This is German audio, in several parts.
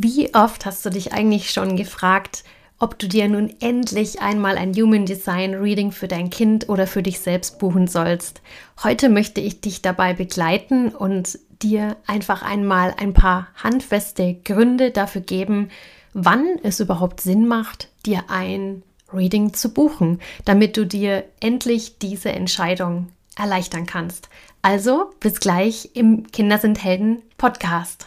Wie oft hast du dich eigentlich schon gefragt, ob du dir nun endlich einmal ein Human Design Reading für dein Kind oder für dich selbst buchen sollst? Heute möchte ich dich dabei begleiten und dir einfach einmal ein paar handfeste Gründe dafür geben, wann es überhaupt Sinn macht, dir ein Reading zu buchen, damit du dir endlich diese Entscheidung erleichtern kannst. Also bis gleich im Kinder sind Helden Podcast.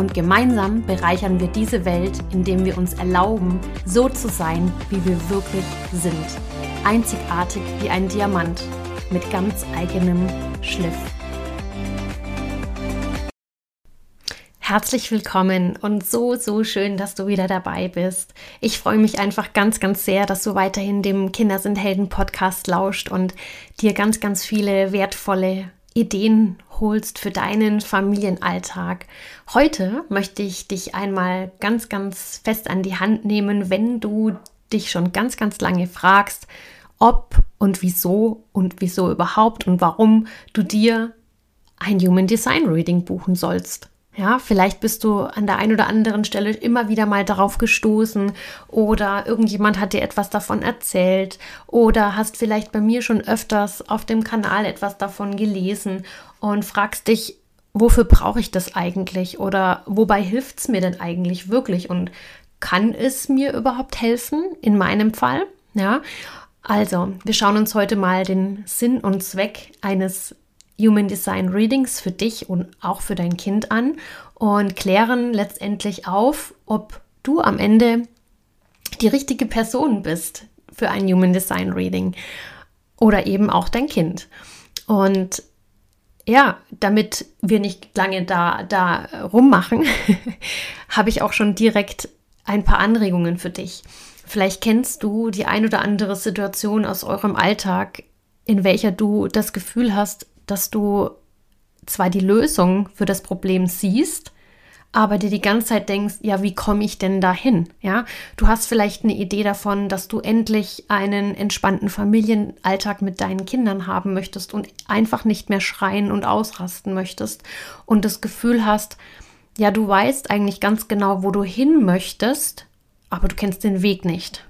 Und gemeinsam bereichern wir diese Welt, indem wir uns erlauben, so zu sein, wie wir wirklich sind. Einzigartig wie ein Diamant mit ganz eigenem Schliff. Herzlich willkommen und so, so schön, dass du wieder dabei bist. Ich freue mich einfach ganz, ganz sehr, dass du weiterhin dem Kinder sind Helden Podcast lauscht und dir ganz, ganz viele wertvolle Ideen holst für deinen Familienalltag. Heute möchte ich dich einmal ganz, ganz fest an die Hand nehmen, wenn du dich schon ganz, ganz lange fragst, ob und wieso und wieso überhaupt und warum du dir ein Human Design Reading buchen sollst. Ja, vielleicht bist du an der einen oder anderen Stelle immer wieder mal darauf gestoßen oder irgendjemand hat dir etwas davon erzählt oder hast vielleicht bei mir schon öfters auf dem Kanal etwas davon gelesen und fragst dich, wofür brauche ich das eigentlich oder wobei hilft es mir denn eigentlich wirklich und kann es mir überhaupt helfen in meinem Fall? Ja, also wir schauen uns heute mal den Sinn und Zweck eines Human Design Readings für dich und auch für dein Kind an und klären letztendlich auf, ob du am Ende die richtige Person bist für ein Human Design Reading oder eben auch dein Kind. Und ja, damit wir nicht lange da, da rummachen, habe ich auch schon direkt ein paar Anregungen für dich. Vielleicht kennst du die ein oder andere Situation aus eurem Alltag, in welcher du das Gefühl hast, dass du zwar die Lösung für das Problem siehst, aber dir die ganze Zeit denkst, ja, wie komme ich denn dahin? Ja, du hast vielleicht eine Idee davon, dass du endlich einen entspannten Familienalltag mit deinen Kindern haben möchtest und einfach nicht mehr schreien und ausrasten möchtest und das Gefühl hast, ja, du weißt eigentlich ganz genau, wo du hin möchtest, aber du kennst den Weg nicht.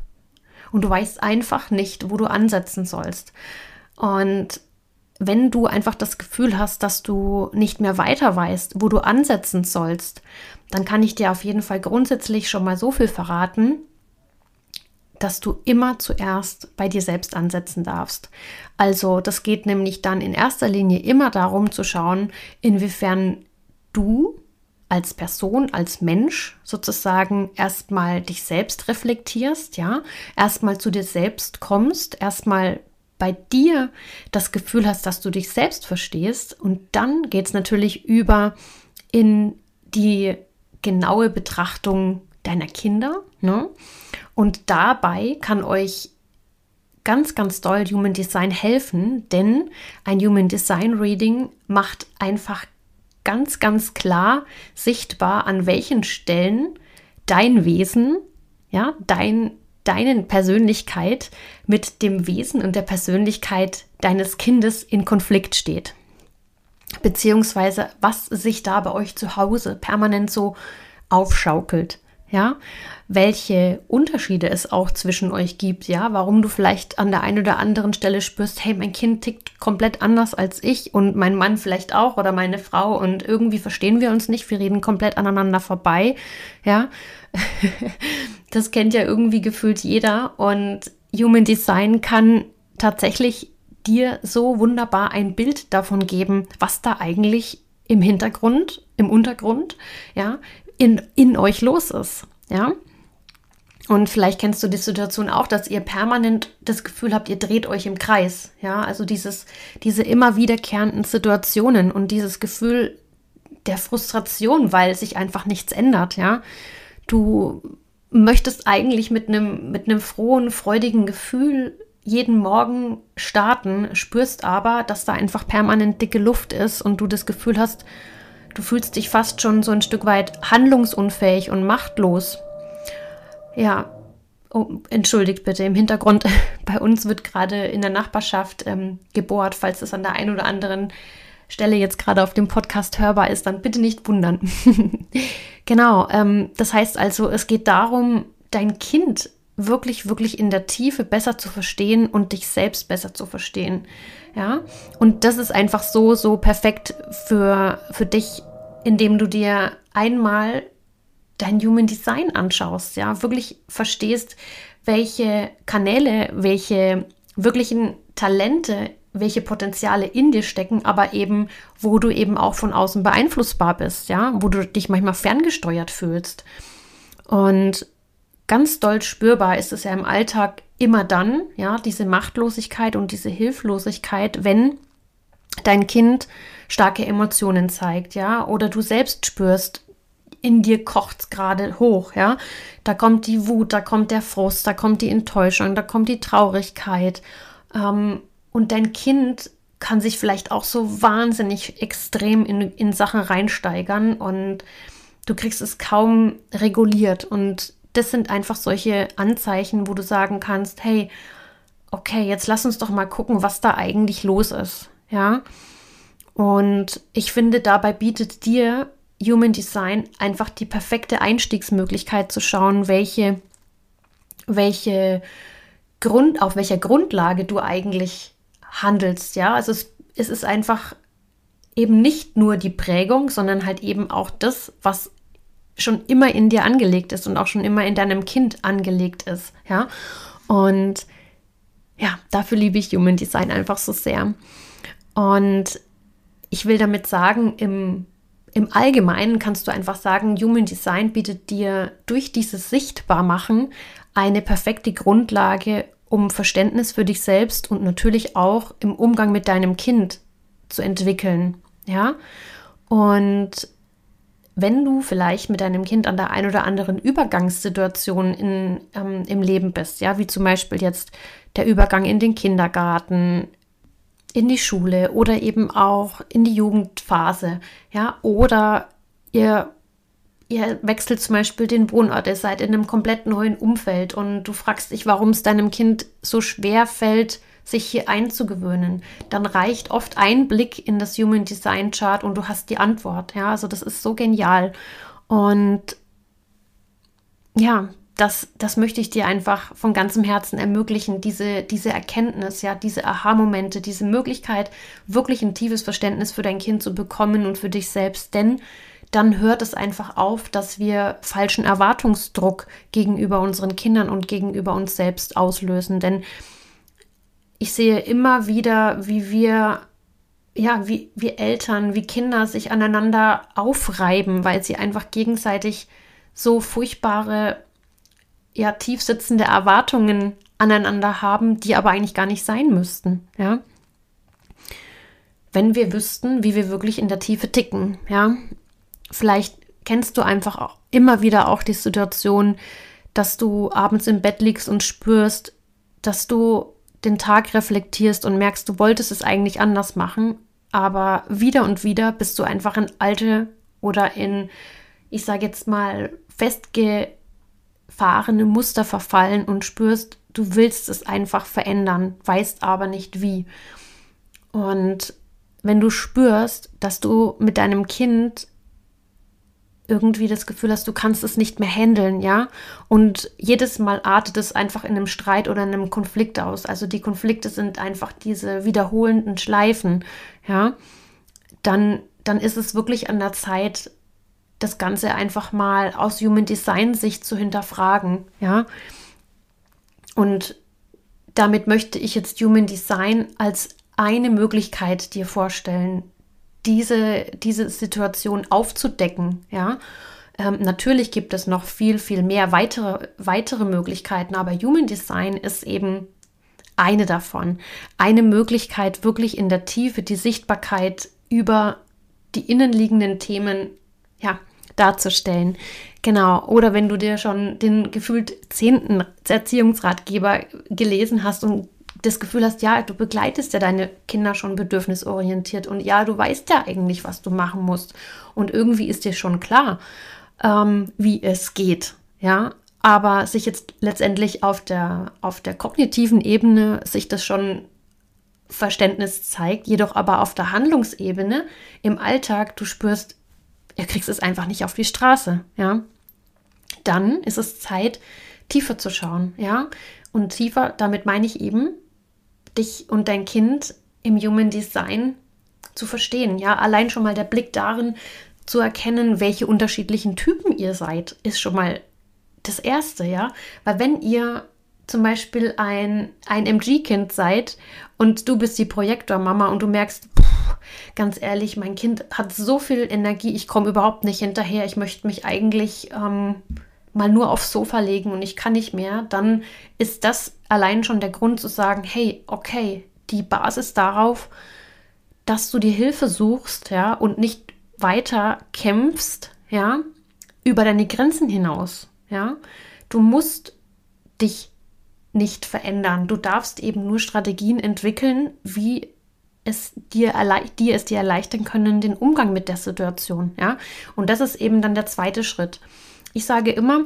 Und du weißt einfach nicht, wo du ansetzen sollst. Und wenn du einfach das Gefühl hast, dass du nicht mehr weiter weißt, wo du ansetzen sollst, dann kann ich dir auf jeden Fall grundsätzlich schon mal so viel verraten, dass du immer zuerst bei dir selbst ansetzen darfst. Also das geht nämlich dann in erster Linie immer darum zu schauen, inwiefern du als Person, als Mensch sozusagen erstmal dich selbst reflektierst, ja, erstmal zu dir selbst kommst, erstmal bei dir das Gefühl hast, dass du dich selbst verstehst. Und dann geht es natürlich über in die genaue Betrachtung deiner Kinder. Ne? Und dabei kann euch ganz, ganz doll Human Design helfen, denn ein Human Design Reading macht einfach ganz, ganz klar sichtbar, an welchen Stellen dein Wesen, ja, dein deine Persönlichkeit mit dem Wesen und der Persönlichkeit deines Kindes in Konflikt steht. Beziehungsweise was sich da bei euch zu Hause permanent so aufschaukelt. Ja, welche Unterschiede es auch zwischen euch gibt, ja, warum du vielleicht an der einen oder anderen Stelle spürst, hey, mein Kind tickt komplett anders als ich und mein Mann vielleicht auch oder meine Frau und irgendwie verstehen wir uns nicht, wir reden komplett aneinander vorbei, ja. das kennt ja irgendwie gefühlt jeder und Human Design kann tatsächlich dir so wunderbar ein Bild davon geben, was da eigentlich im Hintergrund, im Untergrund, ja, in, in euch los ist, ja. Und vielleicht kennst du die Situation auch, dass ihr permanent das Gefühl habt, ihr dreht euch im Kreis, ja, also dieses, diese immer wiederkehrenden Situationen und dieses Gefühl der Frustration, weil sich einfach nichts ändert, ja. Du möchtest eigentlich mit einem mit einem frohen, freudigen Gefühl jeden Morgen starten, spürst aber, dass da einfach permanent dicke Luft ist und du das Gefühl hast, du fühlst dich fast schon so ein Stück weit handlungsunfähig und machtlos. Ja, oh, entschuldigt bitte, im Hintergrund bei uns wird gerade in der Nachbarschaft ähm, gebohrt, falls es an der einen oder anderen Stelle jetzt gerade auf dem Podcast hörbar ist, dann bitte nicht wundern. genau, ähm, das heißt also, es geht darum, dein Kind wirklich, wirklich in der Tiefe besser zu verstehen und dich selbst besser zu verstehen. Ja, und das ist einfach so, so perfekt für, für dich, indem du dir einmal dein Human Design anschaust, ja, wirklich verstehst, welche Kanäle, welche wirklichen Talente, welche Potenziale in dir stecken, aber eben, wo du eben auch von außen beeinflussbar bist, ja, wo du dich manchmal ferngesteuert fühlst. Und ganz doll spürbar ist es ja im Alltag immer dann, ja, diese Machtlosigkeit und diese Hilflosigkeit, wenn dein Kind starke Emotionen zeigt, ja, oder du selbst spürst, in dir kocht es gerade hoch, ja. Da kommt die Wut, da kommt der Frust, da kommt die Enttäuschung, da kommt die Traurigkeit. Ähm, und dein Kind kann sich vielleicht auch so wahnsinnig extrem in, in Sachen reinsteigern und du kriegst es kaum reguliert. Und das sind einfach solche Anzeichen, wo du sagen kannst, hey, okay, jetzt lass uns doch mal gucken, was da eigentlich los ist. Ja. Und ich finde, dabei bietet dir Human Design einfach die perfekte Einstiegsmöglichkeit zu schauen, welche, welche Grund, auf welcher Grundlage du eigentlich handelst. Ja, also es, es ist einfach eben nicht nur die Prägung, sondern halt eben auch das, was schon immer in dir angelegt ist und auch schon immer in deinem Kind angelegt ist. Ja, und ja, dafür liebe ich Human Design einfach so sehr. Und ich will damit sagen, im, im Allgemeinen kannst du einfach sagen, Human Design bietet dir durch dieses Sichtbarmachen eine perfekte Grundlage, um Verständnis für dich selbst und natürlich auch im Umgang mit deinem Kind zu entwickeln. Ja, und wenn du vielleicht mit deinem Kind an der ein oder anderen Übergangssituation in, ähm, im Leben bist, ja, wie zum Beispiel jetzt der Übergang in den Kindergarten, in die Schule oder eben auch in die Jugendphase, ja, oder ihr, ihr wechselt zum Beispiel den Wohnort, ihr seid in einem komplett neuen Umfeld und du fragst dich, warum es deinem Kind so schwer fällt, sich hier einzugewöhnen, dann reicht oft ein Blick in das Human Design Chart und du hast die Antwort. Ja, also das ist so genial. Und ja, das, das möchte ich dir einfach von ganzem Herzen ermöglichen, diese, diese Erkenntnis, ja, diese Aha-Momente, diese Möglichkeit, wirklich ein tiefes Verständnis für dein Kind zu bekommen und für dich selbst. Denn dann hört es einfach auf, dass wir falschen Erwartungsdruck gegenüber unseren Kindern und gegenüber uns selbst auslösen. Denn ich sehe immer wieder, wie wir, ja, wie, wie Eltern, wie Kinder sich aneinander aufreiben, weil sie einfach gegenseitig so furchtbare, ja, tiefsitzende Erwartungen aneinander haben, die aber eigentlich gar nicht sein müssten, ja. Wenn wir wüssten, wie wir wirklich in der Tiefe ticken, ja. Vielleicht kennst du einfach auch immer wieder auch die Situation, dass du abends im Bett liegst und spürst, dass du den Tag reflektierst und merkst, du wolltest es eigentlich anders machen, aber wieder und wieder bist du einfach in alte oder in, ich sage jetzt mal, festgefahrene Muster verfallen und spürst, du willst es einfach verändern, weißt aber nicht wie. Und wenn du spürst, dass du mit deinem Kind irgendwie das Gefühl hast, du kannst es nicht mehr handeln, ja? Und jedes Mal artet es einfach in einem Streit oder in einem Konflikt aus. Also die Konflikte sind einfach diese wiederholenden Schleifen, ja? Dann, dann ist es wirklich an der Zeit, das Ganze einfach mal aus Human Design Sicht zu hinterfragen, ja? Und damit möchte ich jetzt Human Design als eine Möglichkeit dir vorstellen, diese, diese Situation aufzudecken, ja. Ähm, natürlich gibt es noch viel, viel mehr weitere, weitere Möglichkeiten, aber Human Design ist eben eine davon. Eine Möglichkeit, wirklich in der Tiefe die Sichtbarkeit über die innenliegenden Themen ja, darzustellen. Genau. Oder wenn du dir schon den gefühlt zehnten Erziehungsratgeber gelesen hast und das Gefühl hast, ja, du begleitest ja deine Kinder schon bedürfnisorientiert und ja, du weißt ja eigentlich, was du machen musst. Und irgendwie ist dir schon klar, ähm, wie es geht. Ja, aber sich jetzt letztendlich auf der, auf der kognitiven Ebene sich das schon Verständnis zeigt, jedoch aber auf der Handlungsebene im Alltag du spürst, ihr kriegst es einfach nicht auf die Straße, ja, dann ist es Zeit, tiefer zu schauen, ja. Und tiefer, damit meine ich eben, dich und dein Kind im Human Design zu verstehen, ja. Allein schon mal der Blick darin zu erkennen, welche unterschiedlichen Typen ihr seid, ist schon mal das Erste, ja. Weil wenn ihr zum Beispiel ein, ein MG-Kind seid und du bist die Projektormama und du merkst, pff, ganz ehrlich, mein Kind hat so viel Energie, ich komme überhaupt nicht hinterher, ich möchte mich eigentlich ähm, mal nur aufs Sofa legen und ich kann nicht mehr, dann ist das allein schon der Grund zu sagen, hey, okay, die Basis darauf, dass du dir Hilfe suchst, ja, und nicht weiter kämpfst, ja, über deine Grenzen hinaus, ja. Du musst dich nicht verändern. Du darfst eben nur Strategien entwickeln, wie es dir, dir es dir erleichtern können, den Umgang mit der Situation. Ja? Und das ist eben dann der zweite Schritt. Ich sage immer,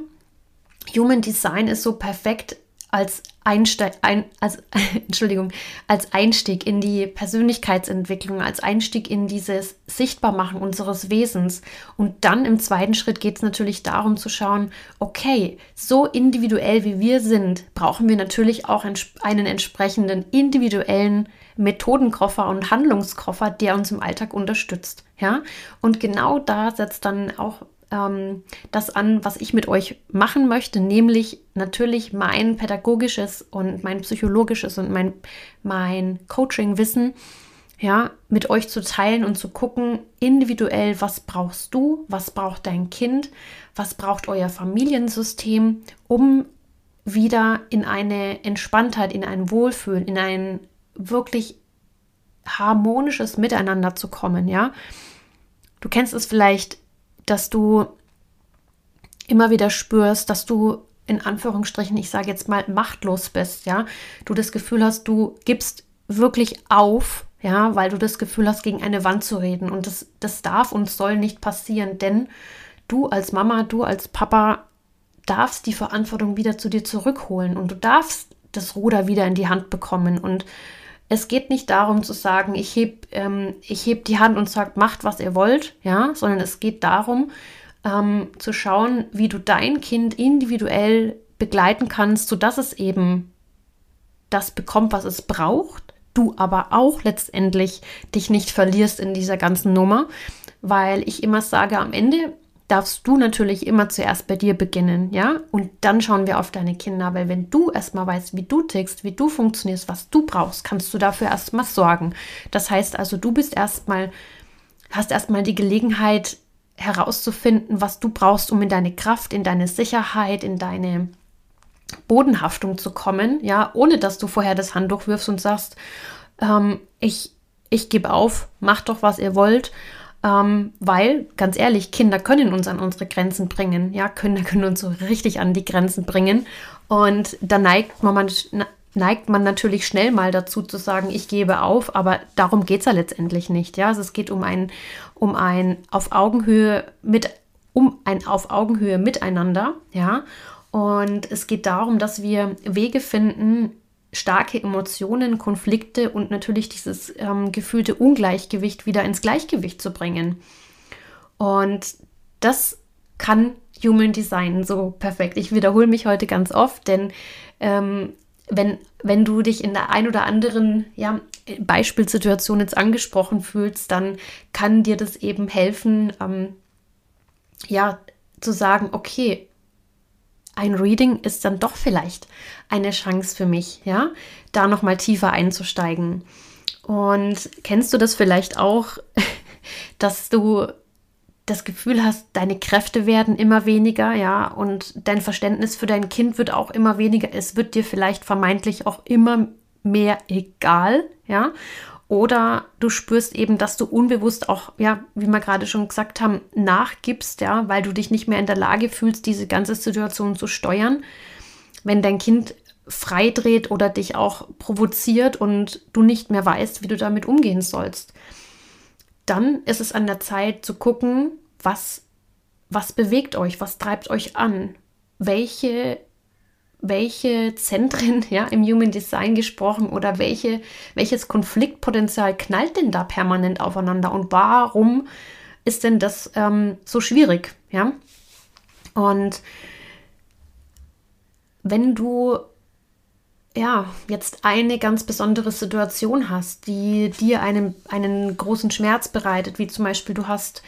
Human Design ist so perfekt als Einsteig, ein, als, Entschuldigung, als Einstieg in die Persönlichkeitsentwicklung, als Einstieg in dieses Sichtbarmachen unseres Wesens. Und dann im zweiten Schritt geht es natürlich darum zu schauen, okay, so individuell wie wir sind, brauchen wir natürlich auch einen entsprechenden individuellen Methodenkoffer und Handlungskoffer, der uns im Alltag unterstützt. Ja, und genau da setzt dann auch ähm, das an, was ich mit euch machen möchte, nämlich natürlich mein pädagogisches und mein psychologisches und mein, mein Coaching-Wissen ja, mit euch zu teilen und zu gucken, individuell, was brauchst du, was braucht dein Kind, was braucht euer Familiensystem, um wieder in eine Entspanntheit, in ein Wohlfühlen, in ein wirklich harmonisches Miteinander zu kommen, ja. Du kennst es vielleicht dass du immer wieder spürst, dass du in Anführungsstrichen, ich sage jetzt mal, machtlos bist, ja. Du das Gefühl hast, du gibst wirklich auf, ja, weil du das Gefühl hast, gegen eine Wand zu reden. Und das, das darf und soll nicht passieren, denn du als Mama, du als Papa darfst die Verantwortung wieder zu dir zurückholen und du darfst das Ruder wieder in die Hand bekommen. Und es geht nicht darum zu sagen, ich heb, ähm, ich heb die Hand und sage, macht, was ihr wollt, ja, sondern es geht darum, ähm, zu schauen, wie du dein Kind individuell begleiten kannst, sodass es eben das bekommt, was es braucht, du aber auch letztendlich dich nicht verlierst in dieser ganzen Nummer, weil ich immer sage, am Ende darfst du natürlich immer zuerst bei dir beginnen, ja? Und dann schauen wir auf deine Kinder, weil wenn du erstmal weißt, wie du tickst, wie du funktionierst, was du brauchst, kannst du dafür erstmal sorgen. Das heißt also, du bist erstmal, hast erstmal die Gelegenheit herauszufinden, was du brauchst, um in deine Kraft, in deine Sicherheit, in deine Bodenhaftung zu kommen, ja, ohne dass du vorher das Handtuch wirfst und sagst, ähm, ich, ich gebe auf, macht doch, was ihr wollt ähm, weil, ganz ehrlich, Kinder können uns an unsere Grenzen bringen. Ja, Kinder können uns so richtig an die Grenzen bringen. Und da neigt man, neigt man natürlich schnell mal dazu zu sagen, ich gebe auf, aber darum geht es ja letztendlich nicht. Ja, also es geht um ein, um ein auf Augenhöhe mit, um ein auf Augenhöhe miteinander, ja. Und es geht darum, dass wir Wege finden, starke Emotionen, Konflikte und natürlich dieses ähm, gefühlte Ungleichgewicht wieder ins Gleichgewicht zu bringen. Und das kann Human Design so perfekt. Ich wiederhole mich heute ganz oft, denn ähm, wenn, wenn du dich in der ein oder anderen ja, Beispielsituation jetzt angesprochen fühlst, dann kann dir das eben helfen, ähm, ja, zu sagen, okay, ein Reading ist dann doch vielleicht eine Chance für mich, ja, da noch mal tiefer einzusteigen. Und kennst du das vielleicht auch, dass du das Gefühl hast, deine Kräfte werden immer weniger, ja, und dein Verständnis für dein Kind wird auch immer weniger. Es wird dir vielleicht vermeintlich auch immer mehr egal, ja. Oder du spürst eben, dass du unbewusst auch, ja, wie wir gerade schon gesagt haben, nachgibst, ja, weil du dich nicht mehr in der Lage fühlst, diese ganze Situation zu steuern. Wenn dein Kind freidreht oder dich auch provoziert und du nicht mehr weißt, wie du damit umgehen sollst, dann ist es an der Zeit zu gucken, was, was bewegt euch, was treibt euch an, welche welche Zentren, ja, im Human Design gesprochen oder welche, welches Konfliktpotenzial knallt denn da permanent aufeinander und warum ist denn das ähm, so schwierig, ja? Und wenn du ja, jetzt eine ganz besondere Situation hast, die dir einen, einen großen Schmerz bereitet, wie zum Beispiel du hast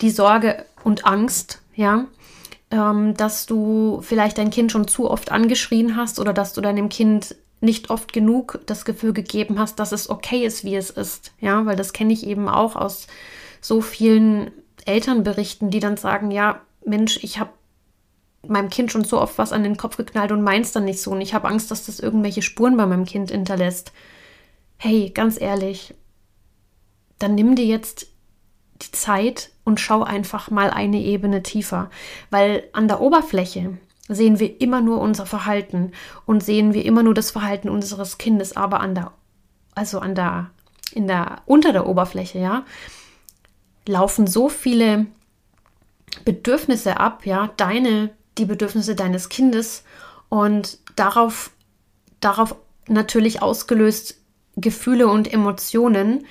die Sorge und Angst, ja, ähm, dass du vielleicht dein Kind schon zu oft angeschrien hast oder dass du deinem Kind nicht oft genug das Gefühl gegeben hast, dass es okay ist, wie es ist. Ja, weil das kenne ich eben auch aus so vielen Elternberichten, die dann sagen, ja, Mensch, ich habe meinem Kind schon so oft was an den Kopf geknallt und meins dann nicht so. Und ich habe Angst, dass das irgendwelche Spuren bei meinem Kind hinterlässt. Hey, ganz ehrlich, dann nimm dir jetzt die Zeit und schau einfach mal eine Ebene tiefer, weil an der Oberfläche sehen wir immer nur unser Verhalten und sehen wir immer nur das Verhalten unseres Kindes, aber an der also an der in der unter der Oberfläche, ja, laufen so viele Bedürfnisse ab, ja, deine die Bedürfnisse deines Kindes. Und darauf darauf natürlich ausgelöst Gefühle und Emotionen,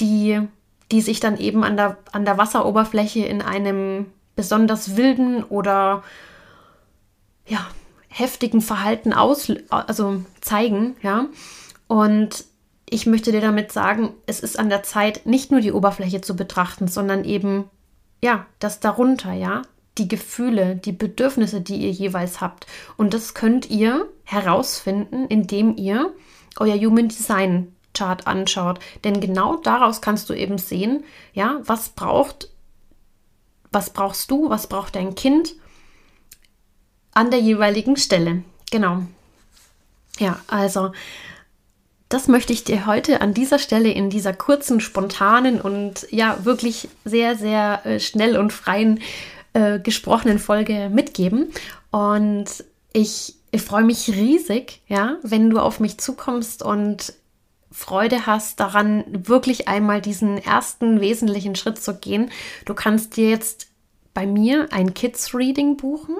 die die sich dann eben an der, an der Wasseroberfläche in einem besonders wilden oder ja, heftigen Verhalten aus, also zeigen, ja. Und ich möchte dir damit sagen, es ist an der Zeit, nicht nur die Oberfläche zu betrachten, sondern eben, ja, das darunter, ja, die Gefühle, die Bedürfnisse, die ihr jeweils habt. Und das könnt ihr herausfinden, indem ihr euer Human Design Chart anschaut. Denn genau daraus kannst du eben sehen, ja, was braucht, was brauchst du, was braucht dein Kind an der jeweiligen Stelle. Genau. Ja, also das möchte ich dir heute an dieser Stelle in dieser kurzen, spontanen und ja wirklich sehr, sehr äh, schnell und freien äh, gesprochenen Folge mitgeben. Und ich, ich freue mich riesig, ja, wenn du auf mich zukommst und Freude hast daran, wirklich einmal diesen ersten wesentlichen Schritt zu gehen. Du kannst dir jetzt bei mir ein Kids Reading buchen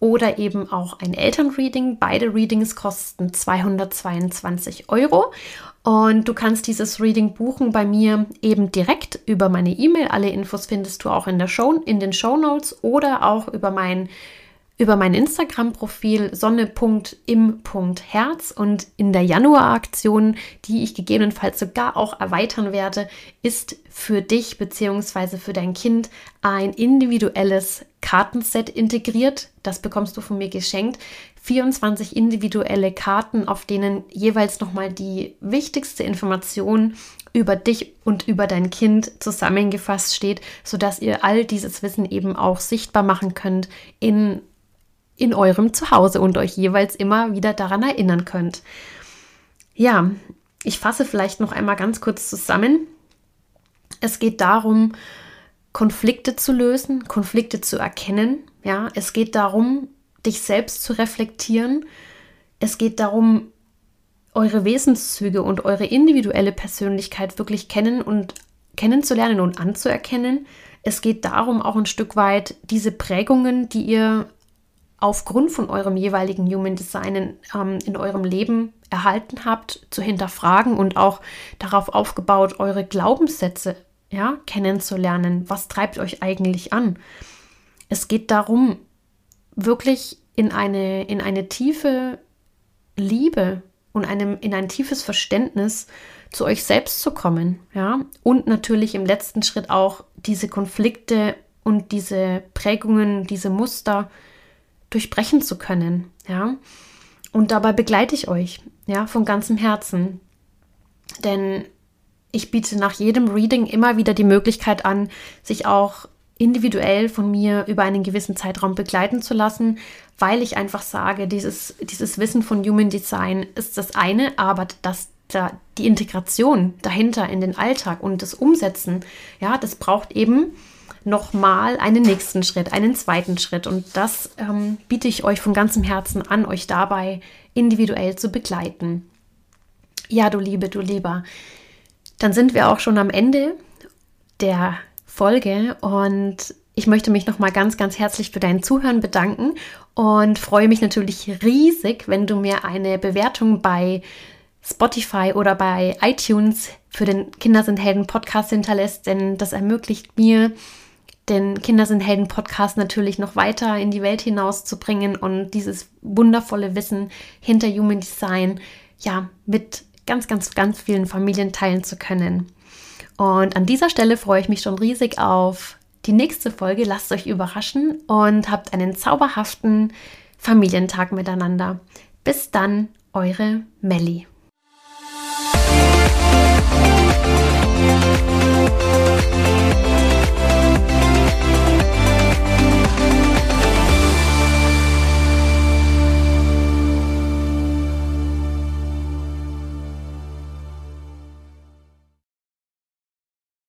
oder eben auch ein Elternreading. Beide Readings kosten 222 Euro. Und du kannst dieses Reading buchen bei mir eben direkt über meine E-Mail. Alle Infos findest du auch in, der Show, in den Show Notes oder auch über mein über mein Instagram-Profil sonne.im.herz und in der Januar-Aktion, die ich gegebenenfalls sogar auch erweitern werde, ist für dich bzw. für dein Kind ein individuelles Kartenset integriert. Das bekommst du von mir geschenkt. 24 individuelle Karten, auf denen jeweils nochmal die wichtigste Information über dich und über dein Kind zusammengefasst steht, sodass ihr all dieses Wissen eben auch sichtbar machen könnt in in eurem Zuhause und euch jeweils immer wieder daran erinnern könnt. Ja, ich fasse vielleicht noch einmal ganz kurz zusammen. Es geht darum, Konflikte zu lösen, Konflikte zu erkennen. Ja, es geht darum, dich selbst zu reflektieren. Es geht darum, eure Wesenszüge und eure individuelle Persönlichkeit wirklich kennen und kennenzulernen und anzuerkennen. Es geht darum, auch ein Stück weit diese Prägungen, die ihr aufgrund von eurem jeweiligen Human Design ähm, in eurem Leben erhalten habt, zu hinterfragen und auch darauf aufgebaut, eure Glaubenssätze ja, kennenzulernen. Was treibt euch eigentlich an? Es geht darum, wirklich in eine, in eine tiefe Liebe und einem, in ein tiefes Verständnis zu euch selbst zu kommen. Ja? Und natürlich im letzten Schritt auch diese Konflikte und diese Prägungen, diese Muster, durchbrechen zu können, ja. Und dabei begleite ich euch, ja, von ganzem Herzen. Denn ich biete nach jedem Reading immer wieder die Möglichkeit an, sich auch individuell von mir über einen gewissen Zeitraum begleiten zu lassen, weil ich einfach sage, dieses, dieses Wissen von Human Design ist das eine, aber das da, die Integration dahinter in den Alltag und das Umsetzen, ja, das braucht eben nochmal einen nächsten Schritt, einen zweiten Schritt. Und das ähm, biete ich euch von ganzem Herzen an, euch dabei individuell zu begleiten. Ja, du Liebe, du Lieber. Dann sind wir auch schon am Ende der Folge und ich möchte mich nochmal ganz, ganz herzlich für dein Zuhören bedanken und freue mich natürlich riesig, wenn du mir eine Bewertung bei Spotify oder bei iTunes für den Kinder sind Helden Podcast hinterlässt, denn das ermöglicht mir, den Kinder sind Helden Podcast natürlich noch weiter in die Welt hinauszubringen und dieses wundervolle Wissen hinter Human Design ja mit ganz, ganz, ganz vielen Familien teilen zu können. Und an dieser Stelle freue ich mich schon riesig auf die nächste Folge. Lasst euch überraschen und habt einen zauberhaften Familientag miteinander. Bis dann, eure Melli.